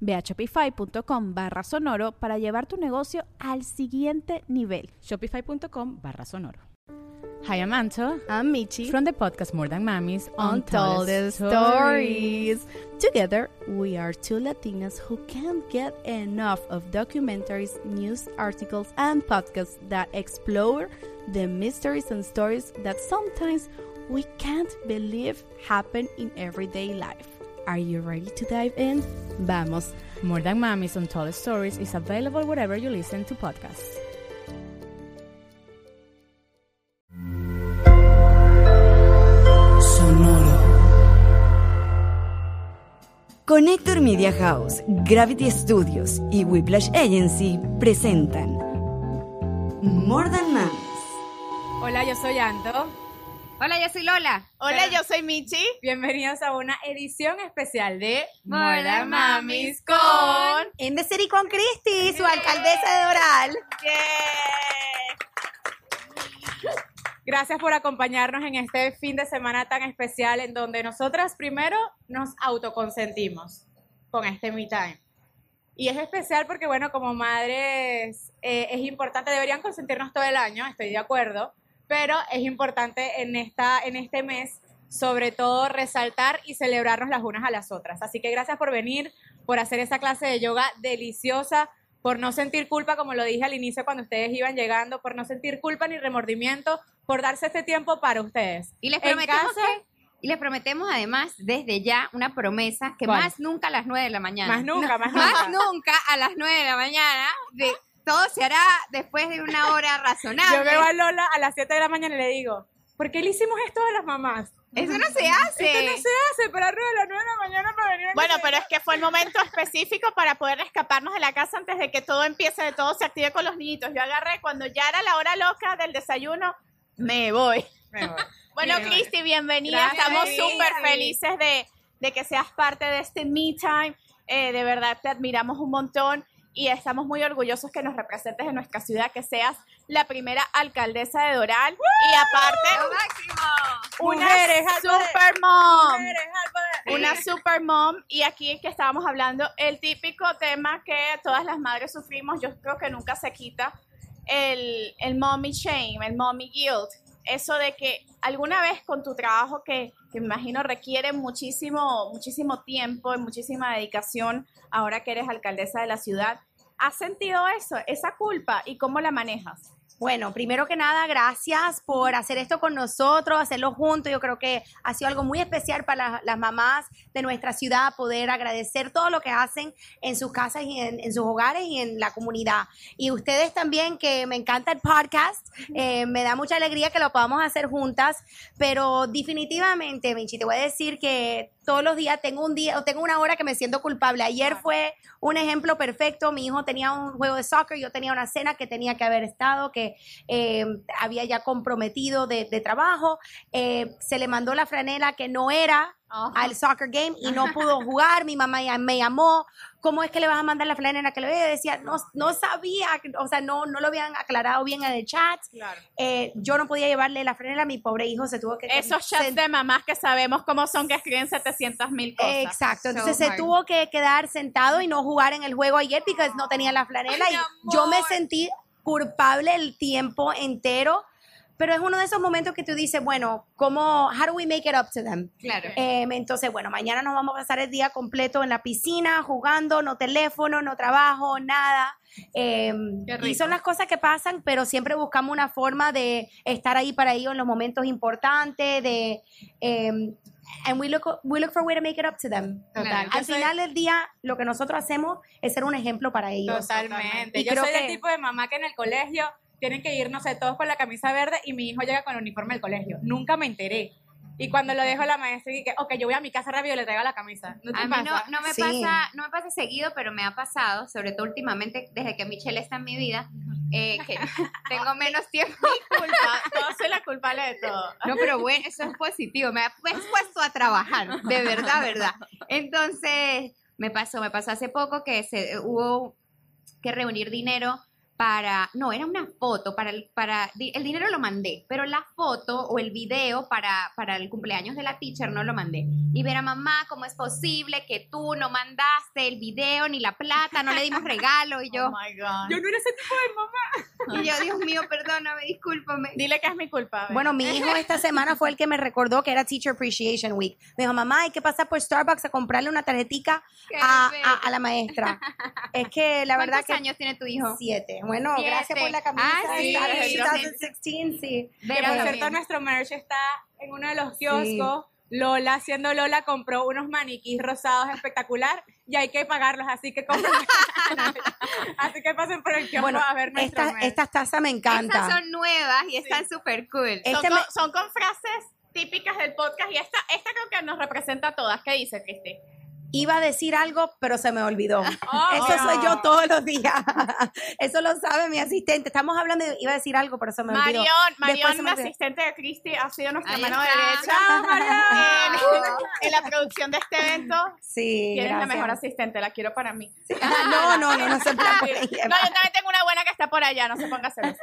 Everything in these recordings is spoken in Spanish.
Ve a shopify.com barra sonoro para llevar tu negocio al siguiente nivel. Shopify.com barra sonoro. Hi, I'm Anto. I'm Michi. From the podcast More Than Mamis Untold Stories. Together, we are two Latinas who can't get enough of documentaries, news articles, and podcasts that explore the mysteries and stories that sometimes we can't believe happen in everyday life. Are you ready to dive in? Vamos. More Than Mamis Untold Stories is available wherever you listen to podcasts. Sonoro. Connector Media House, Gravity Studios y Whiplash Agency presentan More Than Mamis. Hola, yo soy Anto. Hola, yo soy Lola. Hola, yo soy Michi. Bienvenidos a una edición especial de Than Mamis con In the City con Cristi, su alcaldesa de Doral. Gracias por acompañarnos en este fin de semana tan especial en donde nosotras primero nos autoconsentimos con este Me Time. Y es especial porque, bueno, como madres eh, es importante, deberían consentirnos todo el año, estoy de acuerdo, pero es importante en, esta, en este mes, sobre todo, resaltar y celebrarnos las unas a las otras. Así que gracias por venir, por hacer esa clase de yoga deliciosa, por no sentir culpa, como lo dije al inicio cuando ustedes iban llegando, por no sentir culpa ni remordimiento, por darse este tiempo para ustedes. Y les prometemos casa- que- y les prometemos además desde ya una promesa que ¿Cuál? más nunca a las 9 de la mañana. Más nunca, más Más nunca. nunca a las 9 de la mañana. De, todo se hará después de una hora razonable. Yo veo a Lola a las 7 de la mañana y le digo, ¿por qué le hicimos esto a las mamás? Eso no se hace. Esto no se hace para arriba de las 9 de la mañana para venir a Bueno, pero es que fue el momento específico para poder escaparnos de la casa antes de que todo empiece, de todo se active con los niñitos. Yo agarré, cuando ya era la hora loca del desayuno, me voy. Bueno, Bien. Cristi, bienvenida. Gracias, Estamos súper felices de, de que seas parte de este Me Time. Eh, de verdad, te admiramos un montón y estamos muy orgullosos que nos representes en nuestra ciudad, que seas la primera alcaldesa de Doral. Y aparte Lo una Mujeres super mom. Mujeres. Una super mom. Y aquí es que estábamos hablando el típico tema que todas las madres sufrimos, yo creo que nunca se quita, el, el mommy shame, el mommy guilt, eso de que alguna vez con tu trabajo que, que me imagino requiere muchísimo, muchísimo tiempo y muchísima dedicación, ahora que eres alcaldesa de la ciudad, ¿has sentido eso, esa culpa y cómo la manejas? Bueno, primero que nada, gracias por hacer esto con nosotros, hacerlo juntos. Yo creo que ha sido algo muy especial para las, las mamás de nuestra ciudad, poder agradecer todo lo que hacen en sus casas y en, en sus hogares y en la comunidad. Y ustedes también, que me encanta el podcast, eh, me da mucha alegría que lo podamos hacer juntas, pero definitivamente, Michi, te voy a decir que todos los días tengo un día o tengo una hora que me siento culpable. Ayer fue un ejemplo perfecto. Mi hijo tenía un juego de soccer, yo tenía una cena que tenía que haber estado, que eh, había ya comprometido de, de trabajo. Eh, se le mandó la franela que no era al soccer game y no pudo jugar. Mi mamá ya me llamó. ¿Cómo es que le vas a mandar la franela que le voy? Decía, no, no sabía, o sea, no, no lo habían aclarado bien en el chat. Eh, yo no podía llevarle la franela, mi pobre hijo se tuvo que... Esos chats de mamás que sabemos cómo son, que escriben 700 mil cosas. Exacto, entonces So se hard. tuvo que quedar sentado y no jugar en el juego ayer porque no tenía la flanela Ay, y yo me sentí culpable el tiempo entero, pero es uno de esos momentos que tú dices, bueno, ¿cómo, how do we make it up to them? Claro. Em, entonces, bueno, mañana nos vamos a pasar el día completo en la piscina, jugando, no teléfono, no trabajo, nada. Qué y son las cosas que pasan, pero siempre buscamos una forma de estar ahí para ellos en los momentos importantes, de... em, and we look, we look for a way to make it up to them. Total. Al soy- final del día, lo que nosotros hacemos es ser un ejemplo para ellos. Totalmente. Y Yo creo soy que- del tipo de mamá que en el colegio tienen que ir, no sé, todos con la camisa verde y mi hijo llega con el uniforme del colegio. Nunca me enteré. Y cuando lo dejo la maestra y que, ok, yo voy a mi casa rápido y le traigo la camisa. ¿No te A mí no, pasa? no me Sí. pasa, no me pasa seguido, pero me ha pasado, sobre todo últimamente, desde que Michelle está en mi vida, eh, que tengo menos tiempo. Culpa, todo soy la culpable de todo. No, pero bueno, eso es positivo. Me ha pues, puesto a trabajar, de verdad, verdad. Entonces, me pasó, me pasó hace poco que se hubo que reunir dinero para, no, era una foto, para el, para, di- el dinero lo mandé, pero la foto o el video para, para el cumpleaños de la teacher no lo mandé. Y ver a mamá, ¿cómo es posible que tú no mandaste el video ni la plata, no le dimos regalo? Y yo, Oh my God. Yo no era ese tipo de mamá. y yo, Dios mío, perdóname, discúlpame. Dile que es mi culpa. Bueno, mi hijo esta semana fue el que me recordó que era Teacher Appreciation Week. Me dijo, mamá, hay que pasar por Starbucks a comprarle una tarjetica a- a la maestra. Es que la verdad ¿Cuántos que... años tiene tu hijo? Siete. Bueno, Siete. gracias por la camisa. Ah, sí, Está sí, 2016, sí. Que por cierto, nuestro merch está en uno de los kioscos. Lola, siendo Lola, compró unos maniquís rosados espectacular y hay que pagarlos, así que compren. así que pasen por el kiosco Bueno, a ver nuestro esta, merch. estas tazas me encantan. Estas son nuevas y están súper cool. son, este con, me- son con frases típicas del podcast y esta, esta creo que nos representa a todas. ¿Qué dice, Cristi? Iba a decir algo, pero se me olvidó. Obvio. Eso soy yo todos los días. Eso lo sabe mi asistente. Estamos hablando de, iba a decir algo, pero se me olvidó. Marion, Después Marion, olvidó. asistente de Cristi, ha sido nuestra Ahí mano está. derecha en, en la producción de este evento. Sí, Tienes la mejor asistente, la quiero para mí. Ah, no, no, no, no se No, preocupe. yo también tengo una buena que está por allá, no se ponga celosa.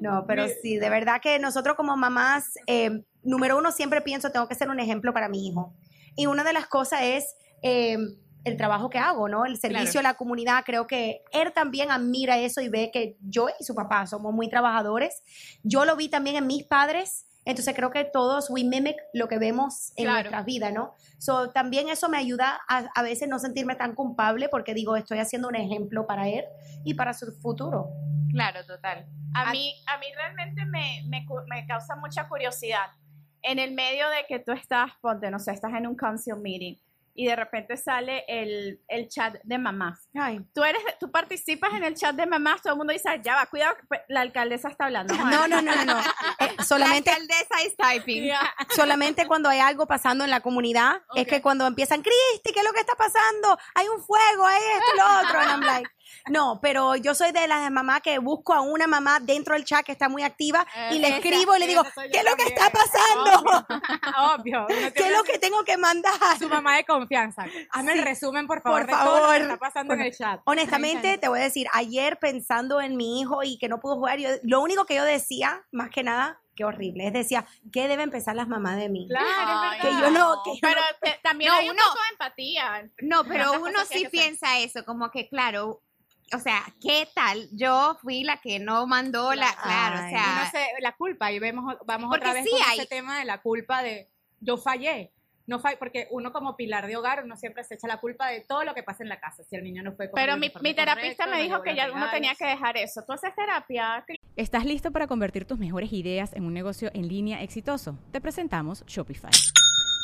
No, pero sí, de verdad que nosotros como mamás, eh, número uno, siempre pienso, tengo que ser un ejemplo para mi hijo. Y una de las cosas es eh, el trabajo que hago, ¿no? El servicio a la comunidad. Creo que él también admira eso y ve que yo y su papá somos muy trabajadores. Yo lo vi también en mis padres. Entonces creo que todos we mimic lo que vemos en Claro. nuestras vidas, ¿no? So, también eso me ayuda a, a veces no sentirme tan culpable porque digo, estoy haciendo un ejemplo para él y para su futuro. Claro, total. A mí, a mí realmente me, me, me causa mucha curiosidad. En el medio de que tú estás, ponte, no sé, estás en un council meeting y de repente sale el, el chat de mamás. Ay. Tú, eres, tú participas en el chat de mamás, todo el mundo dice, "Ah, ya va, cuidado, que la alcaldesa está hablando. No, no, no, no. no. Eh, solamente La alcaldesa is typing. solamente cuando hay algo pasando en la comunidad, es que cuando empiezan, Cristi, ¿qué es lo que está pasando? Hay un fuego, hay esto y lo otro. And I'm like, no, pero yo soy de las mamás que busco a una mamá dentro del chat que está muy activa y le Esa- escribo y le digo, ¿qué es lo que está pasando? Obvio. uno ¿Qué es lo que tengo que mandar? Su mamá de confianza. Hazme el resumen, por favor, Por de todo lo que favor. está pasando en el chat. Honestamente, te voy a decir, ayer pensando en mi hijo y que no pudo jugar, yo, lo único que yo decía, más que nada, qué horrible, es decía, ¿qué deben pensar las mamás de mí? Claro, Ay, es Que verdad. yo no, que yo Pero no- te- también No, hay un uno- empatía. No, pero uno sí piensa eso, como que claro, o sea, ¿qué tal? Yo fui la que no mandó la, claro, o sea, Uno se- la culpa y vemos vamos otra vez sí con hay- ese tema de la culpa de yo fallé no fallé porque uno como pilar de hogar uno siempre se echa la culpa de todo lo que pasa en la casa si el niño no fue con Pero mi, mi terapista correcto, me no dijo que ya uno tenía que dejar eso. ¿Tú haces terapia? ¿Estás listo para convertir tus mejores ideas en un negocio en línea exitoso? Te presentamos Shopify.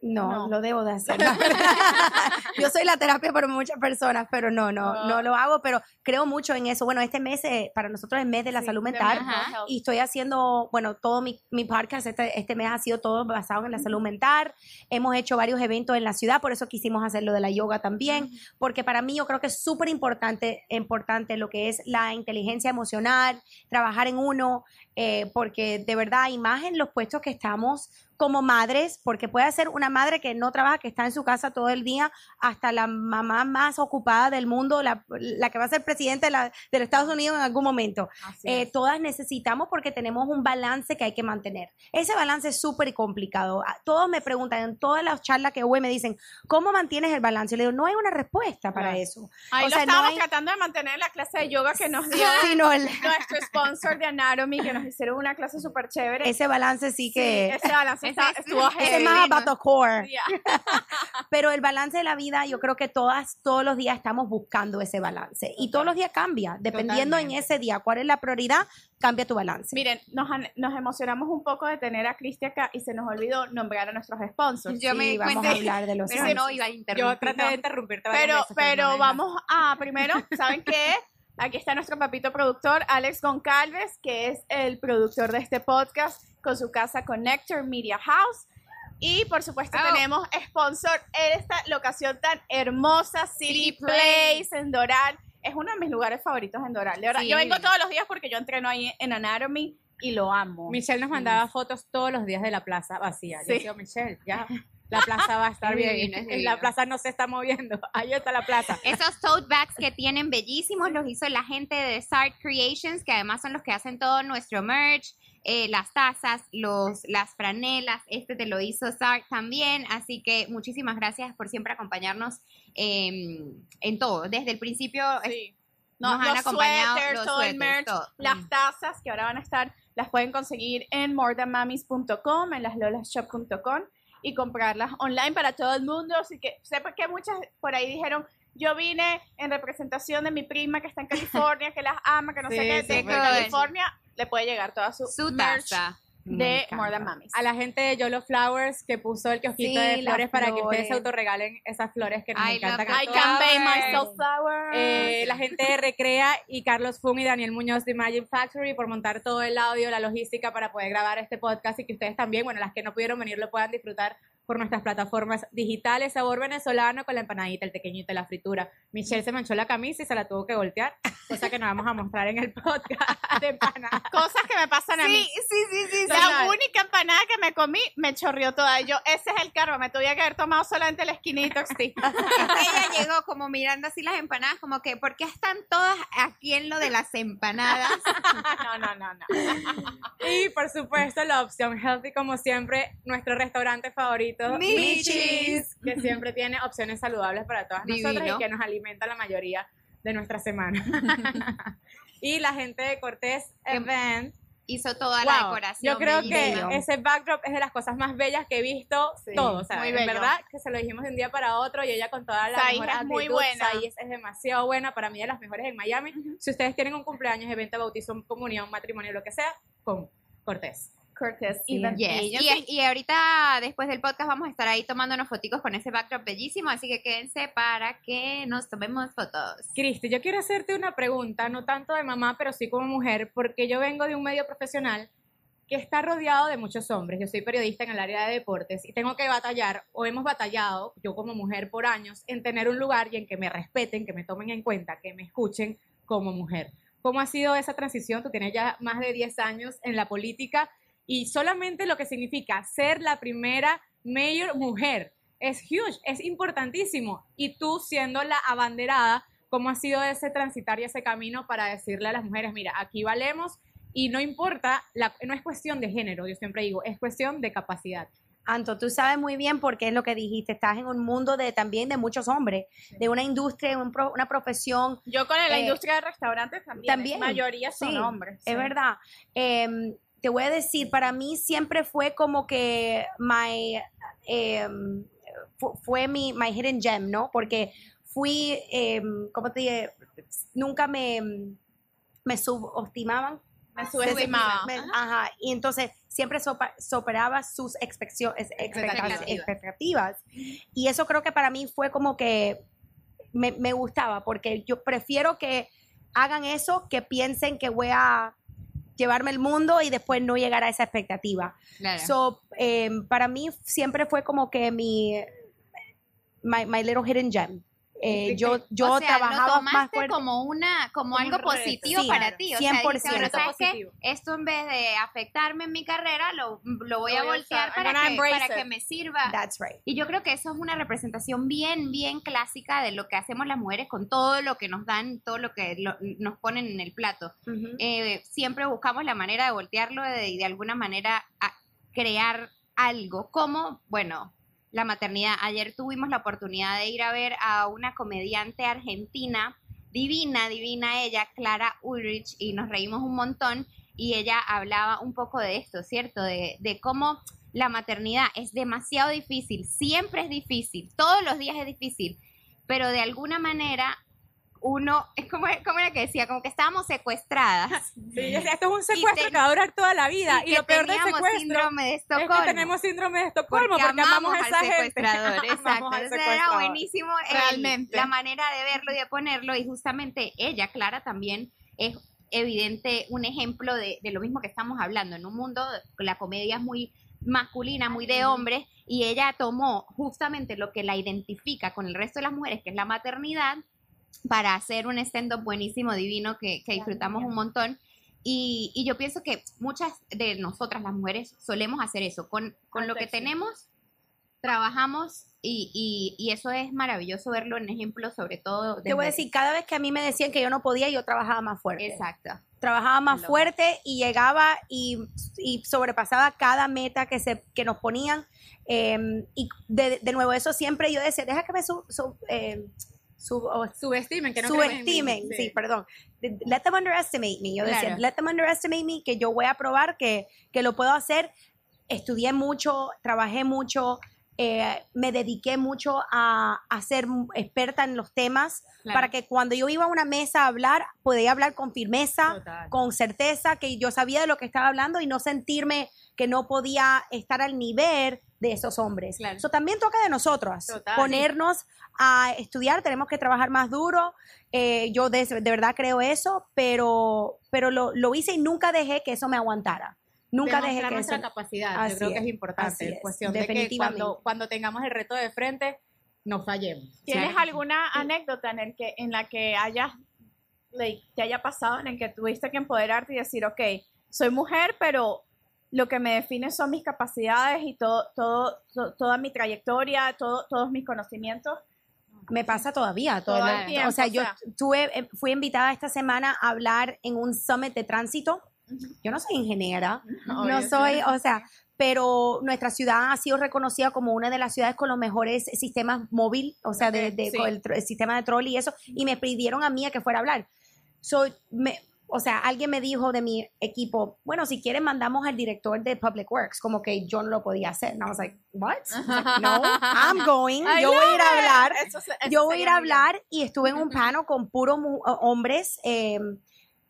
No, No. lo debo de hacer. Yo soy la terapia para muchas personas, pero no, no, no lo hago, pero creo mucho en eso. Bueno, este mes eh, para nosotros es mes de la Sí, salud mental y estoy haciendo, bueno, todo mi, mi podcast este, este mes ha sido todo basado en la salud mental. Hemos hecho varios eventos en la ciudad, por eso quisimos hacer lo de la yoga también, porque para mí yo creo que es súper importante, importante lo que es la inteligencia emocional, trabajar en uno, eh, porque de verdad, y más en los puestos que estamos como madres, porque puede ser una madre que no trabaja, que está en su casa todo el día, hasta la mamá más ocupada del mundo, la, la que va a ser presidente de, la, de los Estados Unidos en algún momento. Eh, todas necesitamos porque tenemos un balance que hay que mantener. Ese balance es súper complicado. Ah, Todos me preguntan, en todas las charlas que voy me dicen, ¿cómo mantienes el balance? Yo le digo, no hay una respuesta para Claro. eso. Ahí o lo sea, no estábamos hay- tratando de mantener en la clase de yoga que nos dio el- nuestro sponsor de Anatomy, que nos hicieron una clase súper chévere. ese balance sí Sí, que... ese balance Ese es- ese es más about the core. Yeah. Pero el balance de la vida, yo creo que todas, todos los días estamos buscando ese balance. Y todos los días cambia. Dependiendo en Totalmente. ese día cuál es la prioridad, cambia tu balance. Miren, nos, nos emocionamos un poco de tener a Cristi acá y se nos olvidó nombrar a nuestros sponsors. Yo Sí, me vamos cuenta, a hablar de los pero sponsors. no iba a interrumpir. Yo traté de interrumpirte Pero, veces, pero dejas. vamos a primero, ¿saben qué? Aquí está nuestro papito productor, Alex Goncalves, que es el productor de este podcast con su casa Connector Media House. Y por supuesto Oh. tenemos sponsor en esta locación tan hermosa, City City Place en Doral. Es uno de mis lugares favoritos en Doral. De verdad, Sí. yo vengo todos los días porque yo entreno ahí en Anatomy y lo amo. Michelle nos mandaba fotos todos los días de la plaza vacía. Yo Sí. digo, Michelle, ya, la plaza va a estar Es bien. divino, es la plaza no se está moviendo. Ahí está la plaza. Esos tote bags que tienen bellísimos los hizo la gente de Sart Creations, que además son los que hacen todo nuestro merch, eh, las tazas, los, las franelas. Este te lo hizo Sart también. Así que muchísimas gracias por siempre acompañarnos em, en todo. Desde el principio Sí. nos No, han los acompañado. los todo el suéteres, merch, todo. las Mm. tazas que ahora van a estar, las pueden conseguir en morethanmamis.com, en laslolashop.com y comprarlas online para todo el mundo. Así que sepa que muchas por ahí dijeron, yo vine en representación de mi prima que está en California, que las ama, que no sé qué, de California, le puede llegar toda su, Su merch taza. De encanta. More Than Mamis. A la gente de Yolo Flowers que puso el kiosquito Sí, de flores para que ustedes se autorregalen esas flores que nos I encantan. love a I can pay myself flowers. Eh, la gente de Recrea y Carlos Fung y Daniel Muñoz de Magic Factory por montar todo el audio, la logística para poder grabar este podcast y que ustedes también, bueno, las que no pudieron venir lo puedan disfrutar por nuestras plataformas digitales. Sabor venezolano con la empanadita, el pequeñito, la fritura. Michelle se manchó la camisa y se la tuvo que voltear, cosa que nos vamos a mostrar en el podcast de empanada. Cosas que me pasan a mí. Sí, sí, sí, sí. La Total. única empanada que me comí me chorrió toda. Yo, ese es el karma. Me tuve que haber tomado solamente el esquinito. sí. Ella llegó como mirando así las empanadas, como que, ¿por qué están todas aquí en lo de las empanadas? no, no, no, no. Y por supuesto, la opción healthy, como siempre, nuestro restaurante favorito, Michis. Michis, que siempre tiene opciones saludables para todas nosotras Divino. y que nos alimenta la mayoría de nuestra semana. y la gente de Cortés Event. Hizo toda la wow, decoración. yo creo que ese backdrop es de las cosas más bellas que he visto Sí, todo, o sea, muy en bello. verdad que se lo dijimos de un día para otro y ella con toda la mejor es muy actitud, buena. Saiz es demasiado buena, para mí de las mejores en Miami. Si ustedes tienen un cumpleaños, evento, bautizo, comunión, matrimonio, lo que sea, con Cortés. Sí. Event Yes. Agency. Y, y ahorita, después del podcast, vamos a estar ahí tomándonos foticos con ese backdrop bellísimo, así que quédense para que nos tomemos fotos. Cristi, yo quiero hacerte una pregunta, no tanto de mamá, pero sí como mujer, porque yo vengo de un medio profesional que está rodeado de muchos hombres. Yo soy periodista en el área de deportes y tengo que batallar, o hemos batallado, yo como mujer por años, en tener un lugar y en que me respeten, que me tomen en cuenta, que me escuchen como mujer. ¿Cómo ha sido esa transición? Tú tienes ya más de 10 años en la política y solamente lo que significa ser la primera mayor mujer es huge, es importantísimo. Y tú siendo la abanderada, ¿cómo ha sido ese transitar y ese camino para decirle a las mujeres, mira, aquí valemos y no importa, la- no es cuestión de género, yo siempre digo, es cuestión de capacidad. Anto, tú sabes muy bien porque es lo que dijiste, estás en un mundo de también de muchos hombres, de una industria, un pro- una profesión, Yo con la Eh, industria de restaurantes también. también. La mayoría son Sí, hombres. sí. Es verdad. Em, te voy a decir, para mí siempre fue como que my, em, fu- fue mi my hidden gem, ¿no? Porque fui, em, ¿cómo te dije? Nunca me, me subestimaban. Me subestimaba. Me- ajá, y entonces siempre sopa- superaba sus. Expectativas. expectativas. Y eso creo que para mí fue como que me, me gustaba, porque yo prefiero que hagan eso que piensen que voy a llevarme el mundo y después no llegar a esa expectativa. Claro. So, em, para mí siempre fue como que mi my, my little hidden gem. Eh, yo yo o sea, trabajaba lo más fuerte. como una como, Como algo un positivo Sí, para ti, o sea, dijiste, 100%. bueno, ¿sabes qué? Positivo. Esto en vez de afectarme en mi carrera, lo, lo voy Lo a voltear para que, para que me sirva. That's right. Y yo creo que eso es una representación bien, bien clásica de lo que hacemos las mujeres con todo lo que nos dan, todo lo que lo- nos ponen en el plato. Ujú. Eh, siempre buscamos la manera de voltearlo de- y de, alguna manera a crear algo, como, bueno, la maternidad. Ayer tuvimos la oportunidad de ir a ver a una comediante argentina, divina, divina ella, Clara Ulrich, y nos reímos un montón, y ella hablaba un poco de esto, ¿cierto? De, de cómo la maternidad es demasiado difícil, siempre es difícil, todos los días es difícil, pero de alguna manera uno, es como, como era que decía, como que estábamos secuestradas. Sí, esto es un secuestro te- que va a durar toda la vida. Y, lo peor del secuestro síndrome de es que tenemos síndrome de Estocolmo porque, porque, amamos a esa al gente. secuestrador, Amamos exacto. Entonces era buenísimo el- Realmente. la manera de verlo y de ponerlo y justamente ella, Clara, también es evidente un ejemplo de, de lo mismo que estamos hablando. En un mundo, la comedia es muy masculina, muy de hombres, y ella tomó justamente lo que la identifica con el resto de las mujeres, que es la maternidad, para hacer un stand-up buenísimo, divino, que, que disfrutamos un montón. Y, y yo pienso que muchas de nosotras, las mujeres, solemos hacer eso. Con, con lo que tenemos, trabajamos y, y- y eso es maravilloso verlo en ejemplos, sobre todo. Te voy a decir, cada vez que a mí me decían que yo no podía, yo trabajaba más fuerte. Exacto. Trabajaba más fuerte y llegaba y, y sobrepasaba cada meta que, se, que nos ponían. eh, y de, de nuevo, eso siempre yo decía, deja que me su, su- eh, sub- o Subestimen, que no creen en mí. subestimen, sí. perdón. Let them underestimate me. Yo decía, let them underestimate me, que yo voy a probar que, que lo puedo hacer. Estudié mucho, trabajé mucho, eh, me dediqué mucho a, a ser experta en los temas Claro. para que cuando yo iba a una mesa a hablar, podía hablar con firmeza, Total. con certeza, que yo sabía de lo que estaba hablando y no sentirme que no podía estar al nivel de esos hombres. Claro. Eso también toca de nosotros, Total. ponernos a estudiar, tenemos que trabajar más duro. eh, yo de, de verdad creo eso, pero, pero lo, lo hice y nunca dejé que eso me aguantara. Nunca dejé que nuestra eso... capacidad, Así yo creo que es importante. Es es, cuestión de que definitivamente. cuando, cuando tengamos el reto de frente, no fallemos. ¿Tienes Claro. alguna anécdota en, el que, en la que hayas, like, te haya pasado, en el que tuviste que empoderarte y decir, ok, soy mujer, pero lo que me define son mis capacidades y todo, todo, to- toda mi trayectoria, todo, todos mis conocimientos? Me pasa todavía. Todo Todo el- tiempo, o sea, o yo sea. tuve, eh, fui invitada esta semana a hablar en un summit de tránsito. Yo no soy ingeniera, no soy, o sea, pero nuestra ciudad ha sido reconocida como una de las ciudades con los mejores sistemas móvil, o sea, de, de- Sí. con el, sistema de trolley y eso, y me pidieron a mí a que fuera a hablar. Soy, me, o sea, alguien me dijo de mi equipo, bueno, si quieren mandamos al director de Public Works, como que yo no lo podía hacer. And I was like, what? I was like, no, I'm going, I yo voy a ir a hablar Eso se- eso yo voy a ir a bien. hablar y estuve en un panel con puros eh, hombres, eh,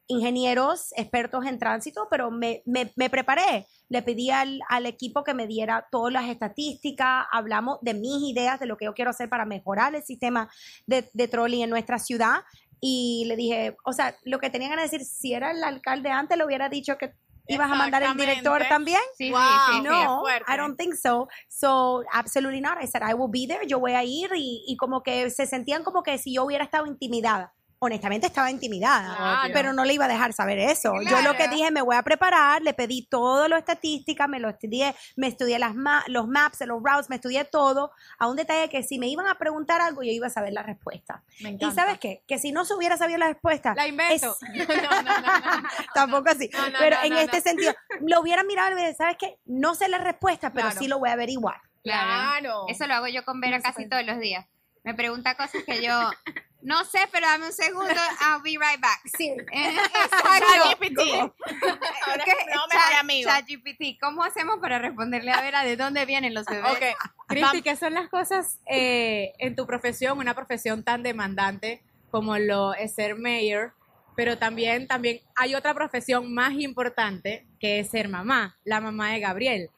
ingenieros, expertos en tránsito, pero me, me- me preparé. Le pedí al, al equipo que me diera todas las estadísticas, hablamos de mis ideas, de lo que yo quiero hacer para mejorar el sistema de, de trolley en nuestra ciudad. Y le dije, o sea, lo que tenían que decir, si era el alcalde antes, le hubiera dicho que ibas a mandar el director también. Sí, Wow. sí, sí, sí. No. I don't think so. So, absolutely not. I said, I will be there. Yo voy a ir y, y como que se sentían como que si yo hubiera estado intimidada. Honestamente estaba intimidada, pero no le iba a dejar saber eso. Yo lo que dije, me voy a preparar, le pedí todo lo estadística, me lo estudié, me estudié las ma- los maps, los routes, me estudié todo, a un detalle que si me iban a preguntar algo, yo iba a saber la respuesta. Me ¿Y sabes qué? Que si no se hubiera sabido la respuesta, La invento. es- No, no, no, no. tampoco así, No, no, pero no, en no, este no. sentido, lo hubiera mirado y hubiera dicho, ¿sabes qué? No sé la respuesta, pero Claro. sí lo voy a averiguar. Claro. Claro. Eso lo hago yo con Vera casi puede. todos los días. Me pregunta cosas que yo no sé, pero dame un segundo, I'll be right back. Sí. Eh, ChatGPT. ChatGPT, ¿cómo hacemos para responderle a Vera de dónde vienen los bebés? Ok. Cristi, ¿qué son las cosas eh, en tu profesión, una profesión tan demandante como lo es ser mayor? Pero también, también hay otra profesión más importante que es ser mamá, la mamá de Gabriel.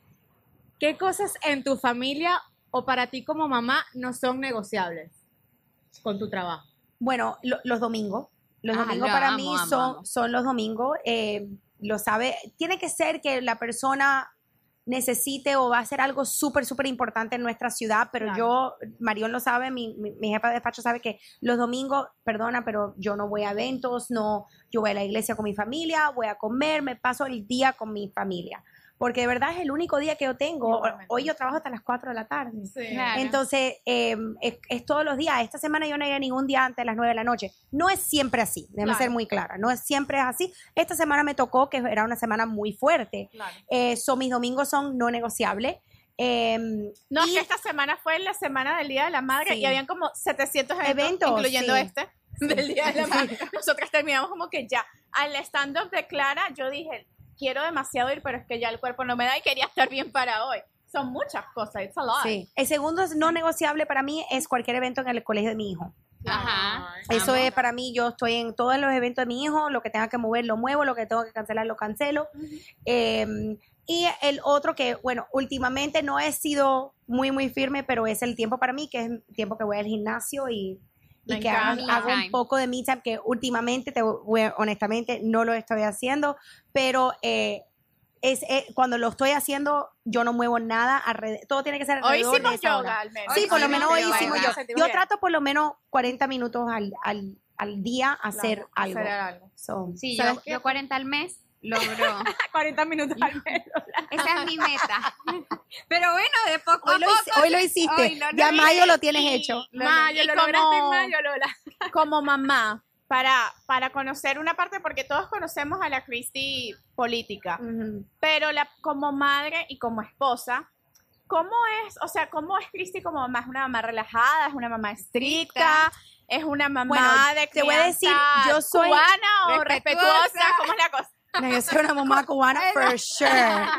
¿Qué cosas en tu familia o para ti como mamá no son negociables con tu trabajo? Bueno, lo- los domingos. Los Ah, domingos lo para amo, mí amo, son, amo. son los domingos. eh, lo sabe. Tiene que ser que la persona necesite o va a hacer algo súper, súper importante en nuestra ciudad, pero Claro. yo, Marión lo sabe, mi, mi, mi jefa de despacho sabe que los domingos, perdona, pero yo no voy a eventos, no, yo voy a la iglesia con mi familia, voy a comer, me paso el día con mi familia, porque de verdad es el único día que yo tengo. Hoy yo trabajo hasta las 4 de la tarde. Claro. Entonces, eh, es, es todos los días. Esta semana yo no llegué ningún día antes de las 9 de la noche. No es siempre así, déjame Claro. ser muy clara. No es siempre es así. Esta semana me tocó, que era una semana muy fuerte. Claro. Eh, so, mis domingos son no negociables. Eh, No, es y- que esta semana fue la semana del Día de la Madre Sí. y habían como 700 eventos, Eventos, incluyendo sí. este del Día de la Madre. Nosotras terminamos como que ya. Al stand-up de Clara, yo dije, quiero demasiado ir, pero es que ya el cuerpo no me da y quería estar bien para hoy. Son muchas cosas, it's a lot. sí. El segundo es no negociable para mí es cualquier evento en el colegio de mi hijo. Ajá. Eso es para mí, yo estoy en todos los eventos de mi hijo, lo que tenga que mover lo muevo, lo que tengo que cancelar lo cancelo. Eh, y el otro que, bueno, últimamente no he sido muy, muy firme, pero es el tiempo para mí, que es el tiempo que voy al gimnasio y, y Me que hago, encanta. hago Me un poco de me time, que últimamente, te voy a- honestamente, no lo estoy haciendo, pero eh, es, eh, cuando lo estoy haciendo, yo no muevo nada, alrededor, todo tiene que ser Hoy alrededor de hicimos esa hora. yoga al menos. Sí, Hoy por lo menos hoy hicimos sí, yo. sentimos Yo trato por lo menos 40 minutos al, al, al día hacer algo. Hacer algo. So, Sí, ¿Sabes yo, yo 40 al mes logro. 40 minutos al menos. Esa es mi meta. Pero bueno, de poco hoy, a lo, poco. hice- hoy lo hiciste. hoy lo ya mayo lo tienes Y- hecho. Mayo, lo lograste en como- mayo, Lola. como mamá para, para conocer una parte, porque todos conocemos a la Christy política, pero la, como madre y como esposa, ¿cómo es, o sea, cómo es Christy como mamá? ¿Es una mamá relajada? ¿Es una mamá estricta? ¿Es una mamá Bueno, de te voy a decir, yo soy cubana o respetuosa? respetuosa? ¿Cómo es la cosa? No, yo soy una mamá cubana for sure. Nada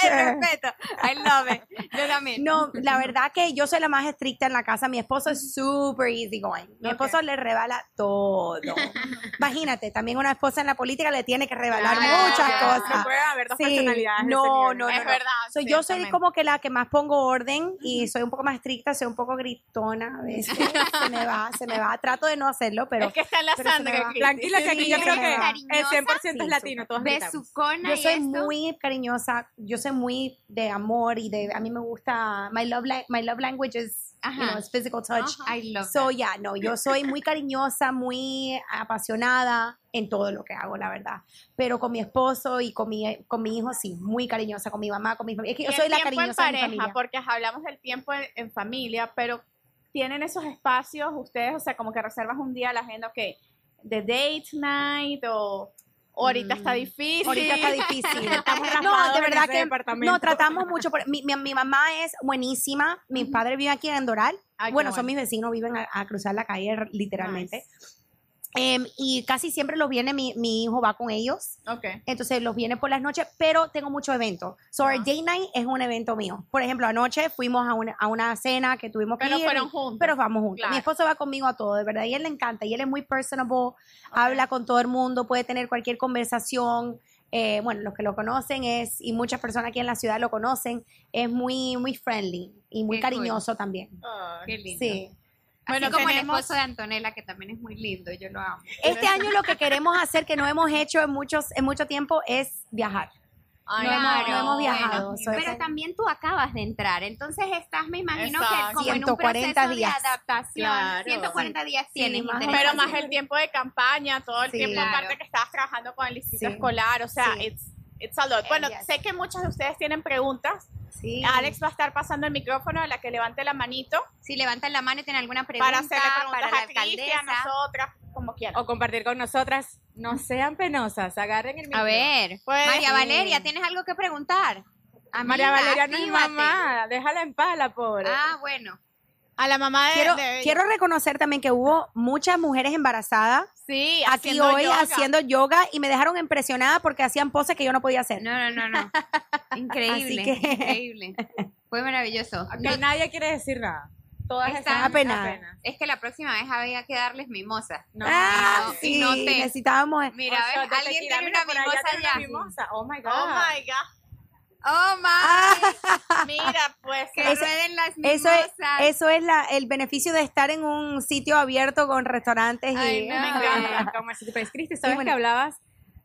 for sure. respeto. I love it. Yo también. No, la verdad que yo soy la más estricta en la casa. Mi esposo es super easy going. Mi esposo le rebala todo. Imagínate, también una esposa en la política le tiene que rebalar muchas cosas. No puede haber dos Sí, personalidades. de no, no, es no, no. verdad. So, yo soy como que la que más pongo orden y soy un poco más estricta, soy un poco gritona a veces. se me va, se me va. Trato de no hacerlo, pero es que está en la sangre. Tranquila, que aquí yo creo que el 100% Sí, es latino, todos. Besucona yo soy esto. muy cariñosa, yo soy muy de amor y de a mí me gusta my love la- my love language is you Ajá. know, is physical touch. I love So that. yeah, no, yo soy muy cariñosa, muy apasionada en todo lo que hago, la verdad. Pero con mi esposo y con mi con mi hijo sí, muy cariñosa con mi mamá, con mi familia. Es que yo soy la cariñosa en de mi pareja, familia. porque hablamos del tiempo en, en familia, pero tienen esos espacios ustedes, o sea, como que reservas un día a la agenda, ok, de date night o, ahorita está difícil. Mm, Ahorita está difícil. Estamos No, de en verdad que no tratamos mucho. por- mi, mi, mi mamá es buenísima. Mi padre vive aquí en Doral. Ay, bueno, bueno. son mis vecinos, viven a, a cruzar la calle literalmente. Em, y casi siempre los viene, mi, mi hijo va con ellos. Ok. Entonces los viene por las noches, pero tengo muchos eventos. So, our Ah. day night es un evento mío. Por ejemplo, anoche fuimos a una, a una cena que tuvimos que Pero ir. fueron juntos. Pero vamos juntos. Claro. Mi esposo va conmigo a todo, de verdad. Y él le encanta. Y él es muy personable, habla con todo el mundo, puede tener cualquier conversación. Eh, bueno, los que lo conocen es, y muchas personas aquí en la ciudad lo conocen, es muy, muy friendly y muy Qué cool. cariñoso también. Qué lindo. Sí. Bueno, Así como el tenemos- esposo de Antonella, que también es muy lindo, yo lo amo. Este año lo que queremos hacer, que no hemos hecho en, muchos, en mucho tiempo, es viajar. Ay, No hemos- no hemos bueno. viajado, soy- Pero también tú acabas de entrar, entonces estás, me imagino que Exacto. como en un 140 proceso días. de adaptación. Claro. 140 días tienes. más o interesante. Pero más el tiempo de campaña, todo el Sí. tiempo Claro. aparte que estabas trabajando con el distrito Sí. escolar, o sea, Sí. it's, it's a lot. Bueno, Yes. sé que muchos de ustedes tienen preguntas. Sí. Alex va a estar pasando el micrófono a la que levante la manito Si levantan la mano y tienen alguna pregunta para hacerle preguntas para la a Cristian, a nosotras, como quieran. O compartir con nosotras. No sean penosas, agarren el A micrófono. ver, Pues, María sí. Valeria, ¿tienes algo que preguntar? María Amiga, Valeria no es mamá, déjala en paz la pobre. Ah, bueno. A la mamá de, Quiero, de- quiero reconocer también que hubo muchas mujeres embarazadas sí, aquí haciendo hoy yoga. haciendo yoga y me dejaron impresionada porque hacían poses que yo no podía hacer. No, no, no, no. Increíble, que- increíble. Fue maravilloso. Que nadie quiere decir nada. Todas Están apenas. Es que la próxima vez había que darles mimosa. No, ah, no, sí, no té. necesitábamos. Mira, O sea, ¿ves? alguien tiene una allá mimosa una mimosa. Oh my God. Oh my God. Oh, my. Ah, Mira, pues. que Ese- rueden las eso es, eso es la, el beneficio de estar en un sitio abierto con restaurantes Ay, y no. Me encanta. Como ese tipo de- Cristi, sabes bueno. que hablabas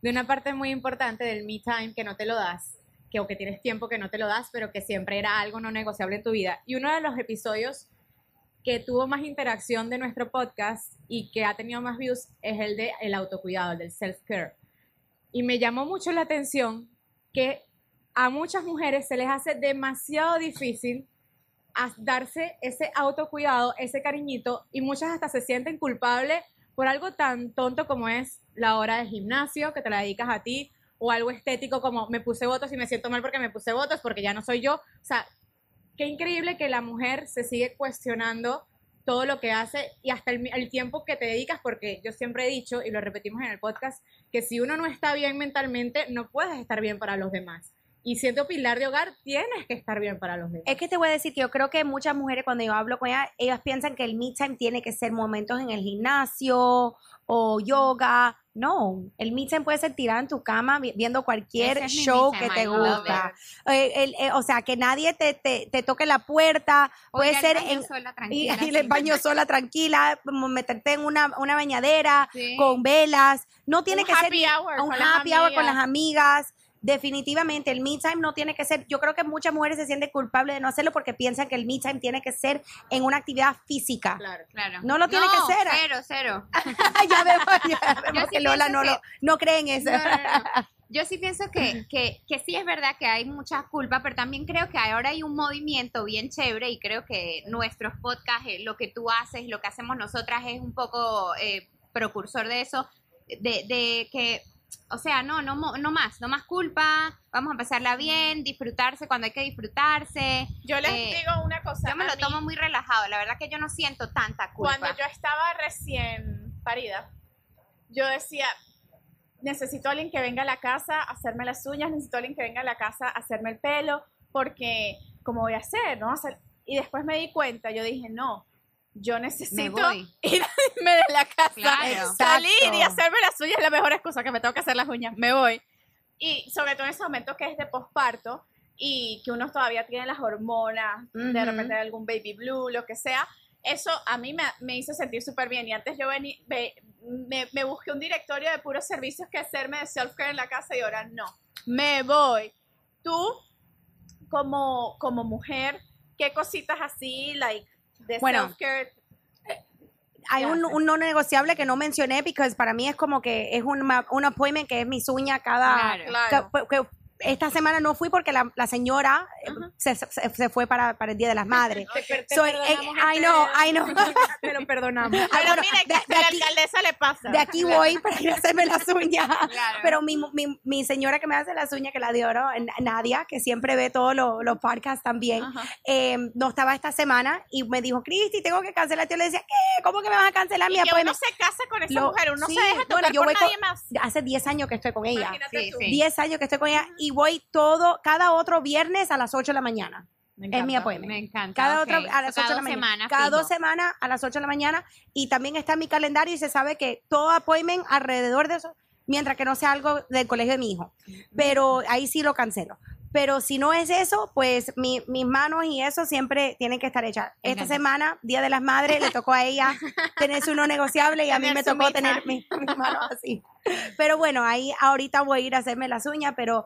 de una parte muy importante del me time que no te lo das, que o que tienes tiempo que no te lo das, pero que siempre era algo no negociable en tu vida. Y uno de los episodios que tuvo más interacción de nuestro podcast y que ha tenido más views es el de el autocuidado, el del self-care. Y me llamó mucho la atención que a muchas mujeres se les hace demasiado difícil darse ese autocuidado, ese cariñito, y muchas hasta se sienten culpables por algo tan tonto como es la hora de gimnasio, que te la dedicas a ti, o algo estético como me puse votos y me siento mal porque me puse votos, porque ya no soy yo. O sea, qué increíble que la mujer se sigue cuestionando todo lo que hace y hasta el, el tiempo que te dedicas, porque yo siempre he dicho, y lo repetimos en el podcast, que si uno no está bien mentalmente, no puedes estar bien para los demás. Y siendo pilar de hogar, tienes que estar bien para los demás. Es que te voy a decir que yo creo que muchas mujeres cuando yo hablo con ellas, ellas piensan que el me time tiene que ser momentos en el gimnasio o yoga. No, el me time puede ser tirado en tu cama vi- viendo cualquier es show que te gusta. Eh, el- eh, o sea, que nadie te, te, te toque la puerta. O Puede ser baño en, sola, y, tranquila, y el baño sola, tranquila, como meterte en una, una bañadera Sí. con velas. No tiene Un que ser hour un happy hour con las amigas. Definitivamente el me time no tiene que ser, yo creo que muchas mujeres se sienten culpables de no hacerlo porque piensan que el me time tiene que ser en una actividad física. Claro. Claro. No lo tiene que ser. Cero, cero. ya vemos, ya vemos sí que Lola no, que- lo, no cree en eso. No, no, no. Yo sí pienso que, que, que sí es verdad que hay mucha culpa, pero también creo que ahora hay un movimiento bien chévere y creo que nuestros podcasts, eh, lo que tú haces, lo que hacemos nosotras es un poco eh, precursor de eso, de, de que, o sea, no, no, no más, no más culpa, vamos a pasarla bien, disfrutarse cuando hay que disfrutarse. Yo les Eh, digo una cosa. Yo me lo mí, tomo muy relajado, la verdad que yo no siento tanta culpa. Cuando yo estaba recién parida, yo decía, necesito a alguien que venga a la casa a hacerme las uñas, necesito a alguien que venga a la casa a hacerme el pelo, porque, ¿cómo voy a hacer? ¿No? Hacer- Y después me di cuenta, yo dije, no, yo necesito a irme de la casa, Claro. salir y hacerme las uñas, es la mejor excusa que me tengo que hacer las uñas, me voy. Y sobre todo en ese momento que es de posparto y que uno todavía tiene las hormonas, de Ujú. repente algún baby blue, lo que sea, eso a mí me, me hizo sentir súper bien. Y antes yo vení, ve- me, me busqué un directorio de puros servicios que hacerme de self-care en la casa y ahora no. Me voy. Tú, como, como mujer, ¿qué cositas así, like, de Bueno, self-care? Hay ¿Qué un, no negociable que no mencioné porque para mí es como que es un, un appointment que es mis uñas cada... Claro. Claro. que- que esta semana no fui porque la, la señora eh, se, se- se fue para, para el Día de las Madres. Te, per- te eh, know, I know. Te lo perdonamos. Ah, Pero bueno, mire, de- que de a la alcaldesa le pasa. De aquí voy para ir a hacerme las uñas. Claro. Pero mi, mi, mi señora que me hace las uñas, que la oro, N- Nadia, que siempre ve todos los, los podcasts también, eh, no estaba esta semana y me dijo, Cristi, tengo que cancelar. Yo le decía, ¿qué? ¿Cómo que me vas a cancelar mi Y que uno appointment? se casa con esa Lo- mujer, uno sí, se deja tocar bueno, yo por voy nadie con- más. Hace 10 años que estoy con ella. Imagínate Sí, tú. sí. 10 años que estoy con ella y voy todo, cada otro viernes a las 8 de la mañana. Me Es mi appointment. Me encanta. Cada ok. otra a las So, 8 de cada la dos mañana. semanas, cada fijo. dos semanas a las 8 de la mañana y también está en mi calendario y se sabe que todo appointment alrededor de eso, mientras que no sea algo del colegio de mi hijo. Pero ahí sí lo cancelo. Pero si no es eso, pues mi- mis manos y eso siempre tienen que estar hechas. Me Esta encanta. semana, Día de las Madres, le tocó a ella tener su no negociable y a mí me tocó tener time. mi- mis manos así. Pero bueno, ahí ahorita voy a ir a hacerme las uñas, pero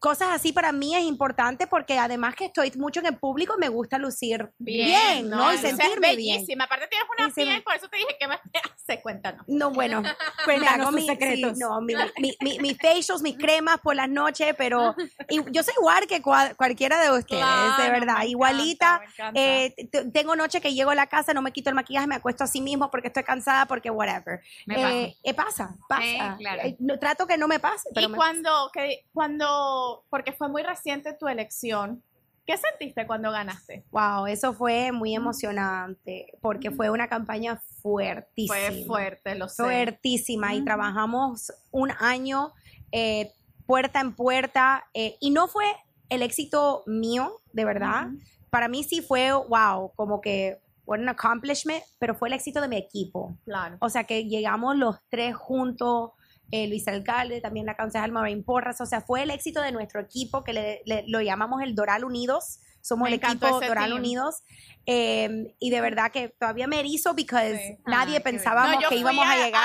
Cosas así para mí es importante porque además que estoy mucho en el público, me gusta lucir bien, ¿no? Y es sentirme bien. Aparte tienes una piel, por eso te dije que me hace cuéntanos. No, bueno, pues hago mis secretos. sí, no, mi- mi- mi- mis facials, mis cremas por las noches, pero y yo soy igual que cua- cualquiera de ustedes, de verdad, igualita. encanta. Eh, tengo noche que llego a la casa, no me quito el maquillaje, me acuesto así mismo porque estoy cansada, porque whatever. Me Eh, eh, pasa, pasa. Sí, claro. Eh, no, trato que no me pase, pero y me cuando, que, cuando, porque fue muy reciente tu elección, ¿qué sentiste cuando ganaste? Wow, eso fue muy emocionante porque fue una campaña fuertísima. Fue fuerte, lo sé. fuertísima y trabajamos un año eh, puerta en puerta eh, y no fue el éxito mío, de verdad. Para mí sí fue, wow, como que fue un accomplishment, pero fue el éxito de mi equipo. Claro. O sea que llegamos los tres juntos, eh, Luis Alcalde, también la concejal Maureen Porras, o sea, fue el éxito de nuestro equipo que le- le- lo llamamos el Doral Unidos. Somos Me el equipo Doral team. Unidos. eh, y de verdad que todavía me erizo porque Sí. nadie Ay, pensábamos No, que íbamos a, llegar.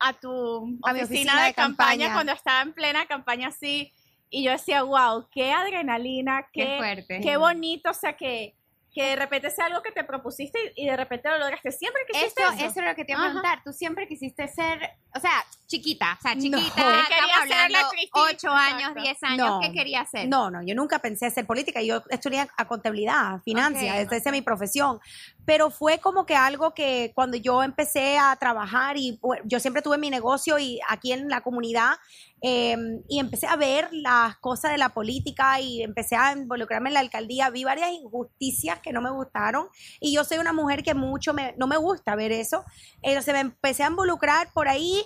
A, a tu A mi oficina, oficina de, de campaña, campaña. cuando estaba en plena campaña así. Y yo decía, wow, qué adrenalina, Qué qué, fuerte. qué bonito. O sea, que, que de repente sea algo que te propusiste y, de repente lo lograste. Siempre que Eso, eso. eso es lo que te iba a preguntar. Tú siempre quisiste ser, o sea, chiquita, o sea, No. chiquita, ¿Qué estamos quería ser la hablando? 8 años. 10 años, No. ¿qué quería hacer? No, no, yo nunca pensé hacer política. Yo estudié a contabilidad, finanzas, Ok, esa es mi profesión. Pero fue como que algo que cuando yo empecé a trabajar y yo siempre tuve mi negocio y aquí en la comunidad eh, y empecé a ver las cosas de la política y empecé a involucrarme en la alcaldía, vi varias injusticias que no me gustaron y yo soy una mujer que mucho me, no me gusta ver eso. Entonces me empecé a involucrar por ahí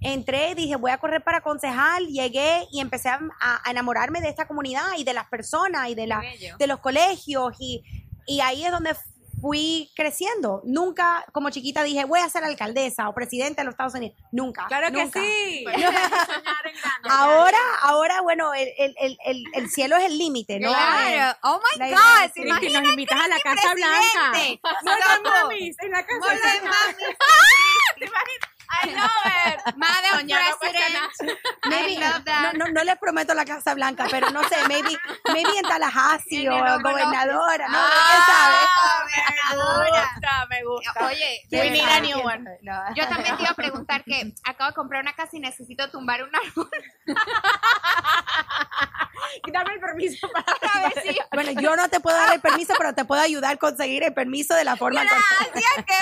entré, dije, voy a correr para concejal, llegué y empecé a, a enamorarme de esta comunidad y de las personas y de, la, de los colegios y, y ahí es donde fui creciendo. Nunca como chiquita dije, voy a ser alcaldesa o presidenta de los Estados Unidos. Nunca. Claro que sí. Ahora, ahora, bueno, el, el, el, el, el cielo es el límite, ¿no? Claro. Oh my la God. ¿se que nos invitas a la Casa Blanca. Mueran Loco. mamis en la Casa Blanca. ¿Te imaginas? I love it. Madam President. Maybe- I love that. no, no, no les prometo la Casa Blanca, pero no sé, maybe, maybe en Tallahassee o gobernadora, ¿no? Ah, ¿Quién sabe? Me gusta, me gusta. Oye, We ¿Quién need a new ¿Quién one. No. yo también te iba a preguntar que acabo de comprar una casa y necesito tumbar un árbol Dame el permiso para ver si Bueno, yo no te puedo dar el permiso, pero te puedo ayudar a conseguir el permiso de la forma. Gracias, que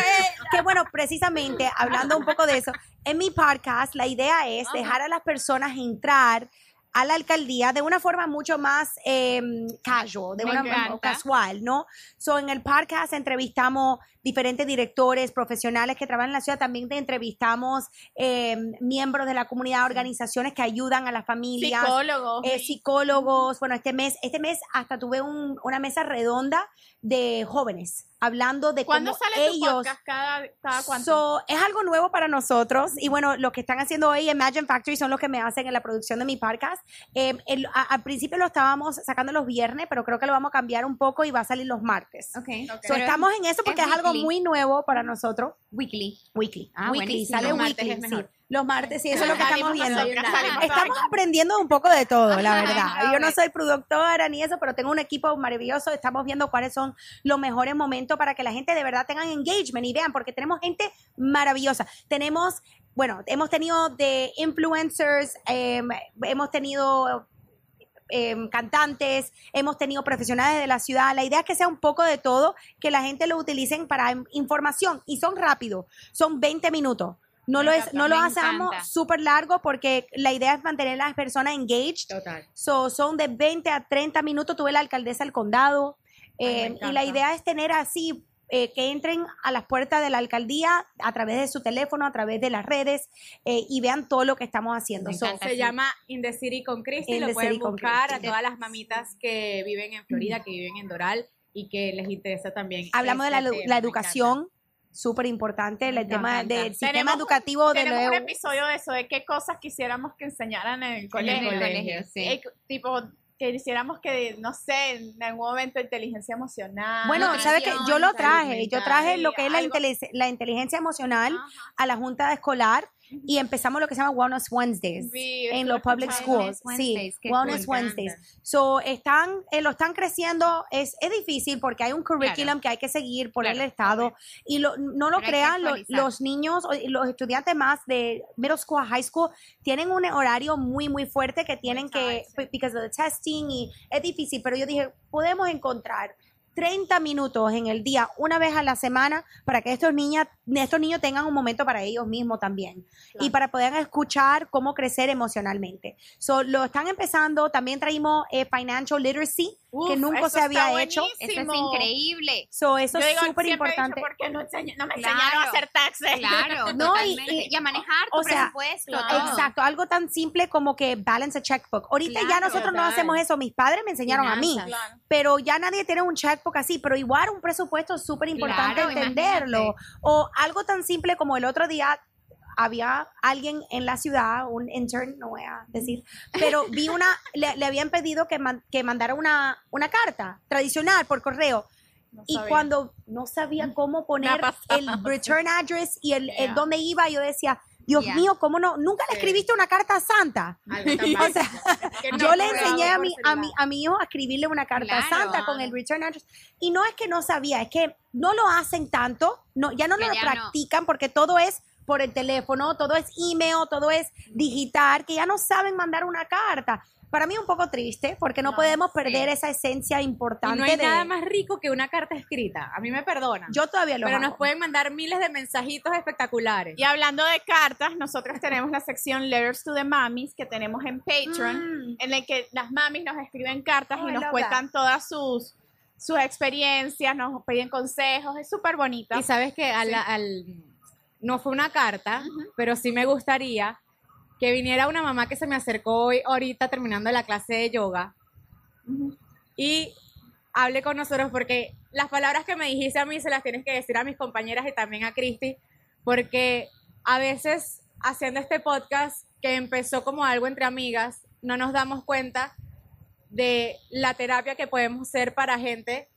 Que bueno, precisamente hablando un poco de eso, en mi podcast la idea es dejar a las personas entrar a la alcaldía de una forma mucho más eh, casual, de Me una encanta. casual, ¿no? So, en el podcast entrevistamos diferentes directores profesionales que trabajan en la ciudad, también te entrevistamos eh, miembros de la comunidad, organizaciones que ayudan a las familias, Psicólogos. eh, psicólogos. Bueno, este mes, este mes hasta tuve un- una mesa redonda de jóvenes hablando de ¿Cuándo cómo sale tu ellos podcast? ¿Cada, cada cuánto? So, es algo nuevo para nosotros y bueno, lo que están haciendo hoy Imagine Factory son los que me hacen en la producción de mi podcast. Eh, el- a- al principio lo estábamos sacando los viernes, pero creo que lo vamos a cambiar un poco y va a salir los martes. Ok. Ok. So, estamos en eso porque es, algo weekly. Muy nuevo para nosotros. Weekly. Weekly. Ah, weekly. Sale Los martes weekly. es mejor. sí. Los martes, sí, eso es lo que estamos viendo. Estamos aprendiendo un poco de todo, la verdad. Yo no soy productora ni eso, pero tengo un equipo maravilloso. Estamos viendo cuáles son los mejores momentos para que la gente de verdad tengan engagement y vean, porque tenemos gente maravillosa. Tenemos, bueno, hemos tenido de influencers, eh, hemos tenido em, cantantes, hemos tenido profesionales de la ciudad. La idea es que sea un poco de todo, que la gente lo utilicen para im- información y son rápidos, son 20 minutos. No Me lo, es, no lo hacemos súper largo porque la idea es mantener a las personas engaged. Total. So, son de 20 a 30 minutos. Tuve la alcaldesa del condado. Ay, eh, y la idea es tener así, eh, que entren a las puertas de la alcaldía a través de su teléfono, a través de las redes eh, y vean todo lo que estamos haciendo. So. Se llama In the City con Christy, In lo pueden buscar a todas las mamitas que viven en Florida, que viven en Doral y que les interesa también. hablamos de la, tema, educación, súper importante, el tema del sistema Tenemos- educativo de Tenemos un episodio de eso, de qué cosas quisiéramos que enseñaran en el En colegio. el colegio, sí. Eh, tipo, que hiciéramos que, no sé, en algún momento inteligencia emocional. Bueno, ¿sabes qué? Yo lo traje, yo traje lo que es la, inteligencia- la inteligencia emocional Ajá. a la junta escolar y empezamos lo que se llama Wellness Wednesdays Vi, en los public schools. Sí, Wellness cool. Wednesdays. So, están, eh, lo están creciendo, es, es difícil porque hay un curriculum que hay que seguir por el Claro, Estado y lo- no lo Pero crean, lo- los niños, los estudiantes más de middle school, high school, tienen un horario muy, muy fuerte que tienen que, because of the testing y es difícil, pero yo dije, podemos encontrar 30 minutos en el día, una vez a la semana, para que estos, niñas, estos niños tengan un momento para ellos mismos también y para poder escuchar cómo crecer emocionalmente. So, lo están empezando, también traímos eh, Financial Literacy, que nunca se había hecho. Eso es increíble. So, eso Yo es súper importante. ¿por qué no, me Claro. enseñaron a hacer taxes? Claro, No, y- totalmente. y- y, a manejar tu o sea, presupuesto. claro. Exacto, algo tan simple como que balance a checkbook. Ahorita ya nosotros no hacemos eso, mis padres me enseñaron a mí, pero ya nadie tiene un checkbook así, pero igual un presupuesto es súper importante Claro, entenderlo. imagínate. O algo tan simple como el otro día había alguien en la ciudad, un intern, no voy a decir, pero vi una, le, le habían pedido que, man- que mandara una, una carta tradicional por correo. No Y sabía. cuando no sabía cómo poner el return address y el, el dónde iba, yo decía, Dios Yeah. mío, ¿cómo no? Nunca le escribiste una carta a Santa. O sea, no yo le enseñé a mi, a, mi, a mi hijo a escribirle una carta a. Santa con el return address. Y no es que no sabía, es que no lo hacen tanto, no, ya no Que lo ya no. practican porque todo es por el teléfono, todo es email, todo es digital, que ya no saben mandar una carta. Para mí es un poco triste porque no, No, podemos sí. perder esa esencia Y importante no hay de... nada más rico que una carta escrita. A mí me perdonan. Yo todavía lo pero hago. nos pueden mandar miles de mensajitos espectaculares. Y hablando de cartas, nosotros tenemos la sección Letters to the Mamis que tenemos en Patreon, Mm. en el que las mamis nos escriben cartas Oh, y nos cuentan todas sus, sus experiencias, nos piden consejos, es súper bonita. Y sabes que al, Sí. al- no fue una carta, pero sí me gustaría que viniera una mamá que se me acercó hoy, ahorita terminando la clase de yoga y hable con nosotros porque las palabras que me dijiste a mí se las tienes que decir a mis compañeras y también a Cristi, porque a veces haciendo este podcast que empezó como algo entre amigas, no nos damos cuenta de la terapia que podemos ser para gente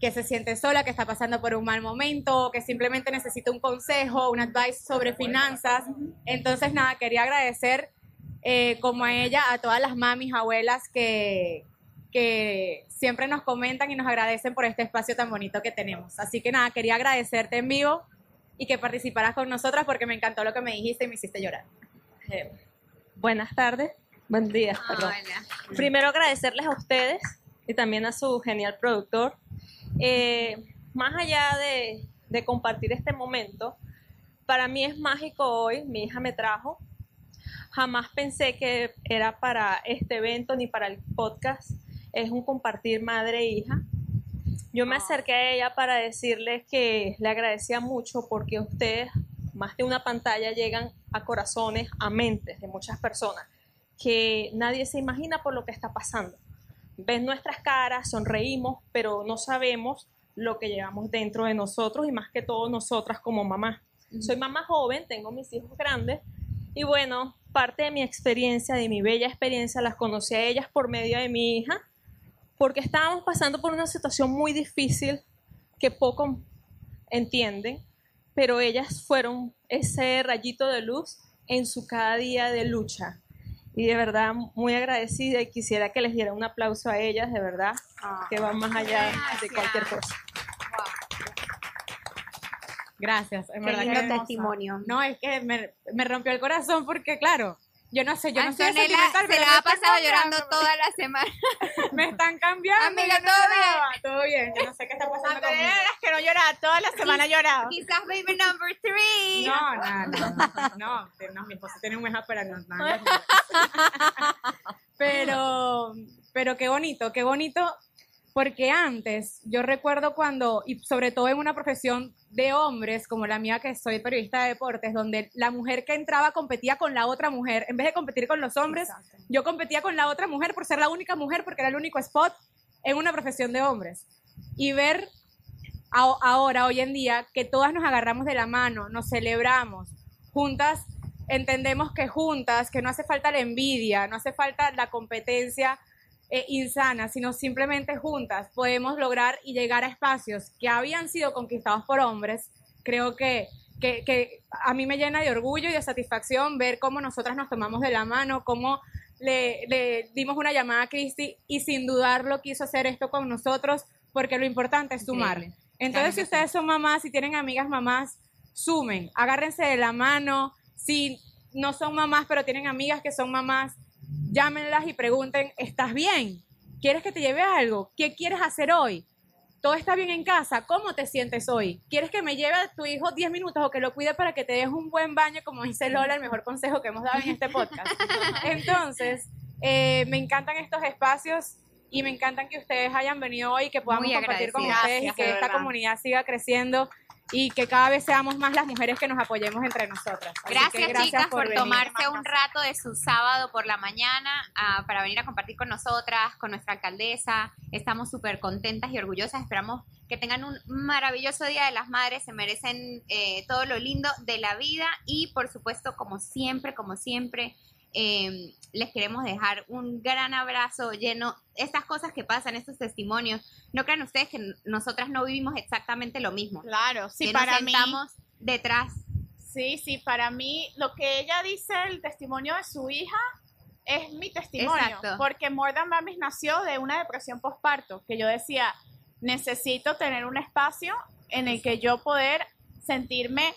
que se siente sola, que está pasando por un mal momento, que simplemente necesita un consejo, un advice sobre finanzas. Entonces, nada, quería agradecer eh, como a ella, a todas las mamis, abuelas que, que siempre nos comentan y nos agradecen por este espacio tan bonito que tenemos. Así que nada, quería agradecerte en vivo y que participaras con nosotras porque me encantó lo que me dijiste y me hiciste llorar. Eh, buenas tardes, buen día. Hola. Primero agradecerles a ustedes y también a su genial productor. Eh, más allá de, de compartir este momento, para mí es mágico hoy, mi hija me trajo. Jamás pensé que era para este evento ni para el podcast. Es un compartir madre e hija. Yo me acerqué a ella para decirle que le agradecía mucho porque ustedes, más de una pantalla, llegan a corazones, a mentes de muchas personas que nadie se imagina por lo que está pasando. Ves nuestras caras, sonreímos, pero no sabemos lo que llevamos dentro de nosotros y más que todo nosotras como mamá. Soy mamá joven, tengo mis hijos grandes y bueno, parte de mi experiencia, de mi bella experiencia, las conocí a ellas por medio de mi hija, porque estábamos pasando por una situación muy difícil que poco entienden, pero ellas fueron ese rayito de luz en su cada día de lucha. Y de verdad, muy agradecida y quisiera que les diera un aplauso a ellas, de verdad, que van más allá de cualquier cosa. Gracias, en Qué verdad lindo que testimonio. No, es que me, me rompió el corazón porque, claro, Yo no sé, yo no soy Antonella sentimental, se pero la me ha están pasado llorando cambiando, toda la semana. Me están cambiando. Amiga, no todo lloraba. Todo bien, yo no sé qué está pasando Antonella conmigo. las que no lloraba, toda la semana lloraba. Quizás baby number three. No, no, no, no, no, no, mi esposo tiene un mejor, pero no, nada. Pero, pero qué bonito, qué bonito, porque antes, yo recuerdo cuando, y sobre todo en una profesión de hombres, como la mía que soy periodista de deportes, donde la mujer que entraba competía con la otra mujer, en vez de competir con los hombres, yo competía con la otra mujer por ser la única mujer, porque era el único spot en una profesión de hombres. Y ver a- ahora, hoy en día, que todas nos agarramos de la mano, nos celebramos, juntas entendemos que juntas, que no hace falta la envidia, no hace falta la competencia eh, insana, sino simplemente juntas podemos lograr y llegar a espacios que habían sido conquistados por hombres. Creo que, que, que a mí me llena de orgullo y de satisfacción ver cómo nosotras nos tomamos de la mano, cómo le, le dimos una llamada a Cristi y sin dudarlo quiso hacer esto con nosotros porque lo importante es sumar. Increíble. Entonces, Claro si ustedes son mamás, si tienen amigas mamás, sumen, agárrense de la mano. Si no son mamás, pero tienen amigas que son mamás, llámenlas y pregunten, ¿estás bien? ¿Quieres que te lleve algo? ¿Qué quieres hacer hoy? ¿Todo está bien en casa? ¿Cómo te sientes hoy? ¿Quieres que me lleve a tu hijo 10 minutos o que lo cuide para que te des un buen baño, como dice Lola, el mejor consejo que hemos dado en este podcast? Entonces, eh, me encantan estos espacios y me encantan que ustedes hayan venido hoy, que podamos Muy compartir con ustedes y Gracias, que de esta verdad. comunidad siga creciendo y que cada vez seamos más las mujeres que nos apoyemos entre nosotras. Así Gracias, chicas por, tomarse un rato de su sábado por la mañana ah, para venir a compartir con nosotras, con nuestra alcaldesa. Estamos súper contentas y orgullosas. Esperamos que tengan un maravilloso Día de las Madres. Se merecen eh, todo lo lindo de la vida y, por supuesto, como siempre, como siempre, eh, les queremos dejar un gran abrazo lleno. Estas cosas que pasan, estos testimonios, no crean ustedes que nosotras no vivimos exactamente lo mismo. Claro, sí, que para nos mí. sentamos detrás Sí, sí, para mí lo que ella dice, el testimonio de su hija, es mi testimonio. Exacto. Porque More Than Mamis nació de una depresión postparto, que yo decía, necesito tener un espacio en el que yo poder sentirme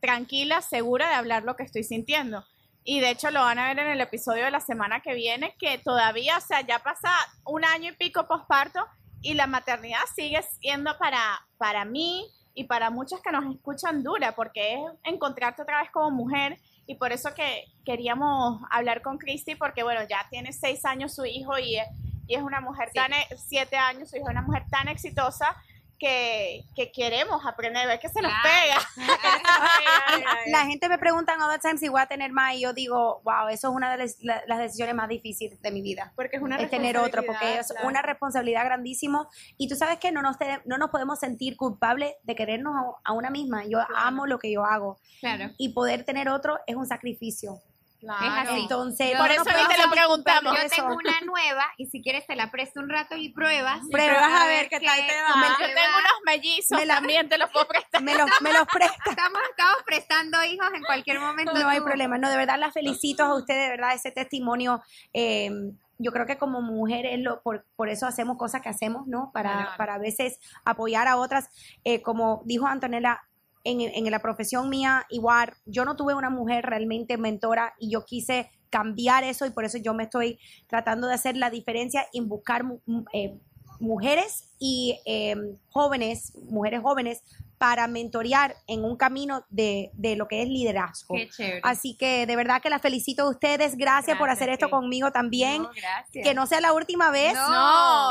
tranquila, segura de hablar lo que estoy sintiendo. Y de hecho lo van a ver en el episodio de la semana que viene, que todavía, o sea, ya pasa un año y pico postparto y la maternidad sigue siendo para, para mí y para muchas que nos escuchan dura, porque es encontrarte otra vez como mujer y por eso que queríamos hablar con Cristi, porque bueno, ya tiene seis años su hijo y es, y es una mujer Sí. tan, e- siete años, su hijo es una mujer tan exitosa que, que queremos aprender, ver que se nos pega. La gente me pregunta all the time si voy a tener más y yo digo, wow, eso es una de las, la- las decisiones más difíciles de mi vida. Porque es una es tener otro, porque es claro. una responsabilidad grandísima. Y tú sabes que no nos, te- no nos podemos sentir culpables de querernos a, a una misma. Yo amo lo que yo hago. Claro. Y poder tener otro es un sacrificio. Claro. Es así. Entonces, Por no eso ni te lo preguntamos. Yo tengo una nueva y si quieres te la presto un rato y pruebas. Pruebas a ver qué tal te va. Yo tengo unos mellizos, Me la- también te los puedo prestar. Me los, me los presta. Estamos, estamos prestando hijos en cualquier momento. No hay problema. No, de verdad las felicito a ustedes, de verdad, ese testimonio. eh, yo creo que como mujeres, lo, por, por eso hacemos cosas que hacemos, ¿no? Para, Claro. para a veces apoyar a otras. Eh, como dijo Antonella, en, en la profesión mía, igual, yo no tuve una mujer realmente mentora y yo quise cambiar eso y por eso yo me estoy tratando de hacer la diferencia en buscar eh, mujeres y eh, jóvenes, mujeres jóvenes, para mentorear en un camino de, de lo que es liderazgo. Qué chévere. Así que de verdad que las felicito a ustedes. Gracias, por hacer esto sí. conmigo también. No. Que no sea la última vez. No, No,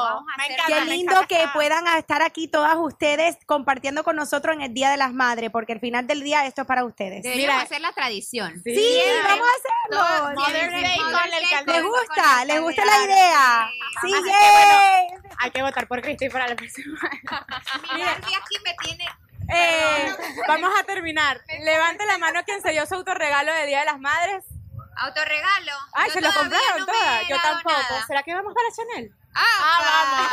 vamos a me hacer encanta, Qué lindo que puedan estar aquí todas ustedes compartiendo con nosotros en el Día de las Madres, porque al final del día esto es para ustedes. Deberíamos Mira. hacer la tradición. Sí, Sí, vamos a hacerlo. Mother's Day con el. ¿Les gusta? con ¿Les gusta la idea? Sí, Sí. Hay que votar por Cristi para la próxima. Mi Barbie aquí me tiene. Eh, vamos a terminar. Levante la mano quien se dio su autorregalo de Día de las Madres. Autorregalo. Ay, Yo se lo todavía compraron no me todas. he Yo dado tampoco. nada. ¿Será que vamos para Chanel? Ah,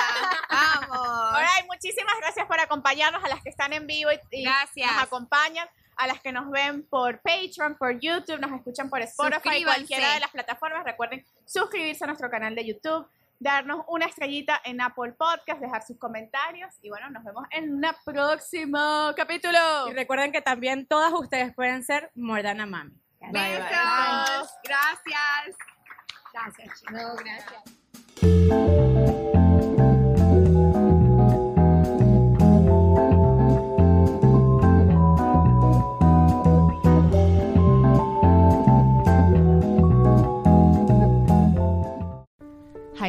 vamos. Vamos. Alright, muchísimas gracias por acompañarnos a las que están en vivo y, y Gracias. nos acompañan, a las que nos ven por Patreon, por YouTube, nos escuchan por Spotify, Suscríbanse. cualquiera de las plataformas. Recuerden suscribirse a nuestro canal de YouTube, darnos una estrellita en Apple Podcast, dejar sus comentarios y bueno, nos vemos en un próximo capítulo. Y recuerden que también todas ustedes pueden ser Mordana Mami. Besos. Gracias. Gracias, chicos. No, gracias.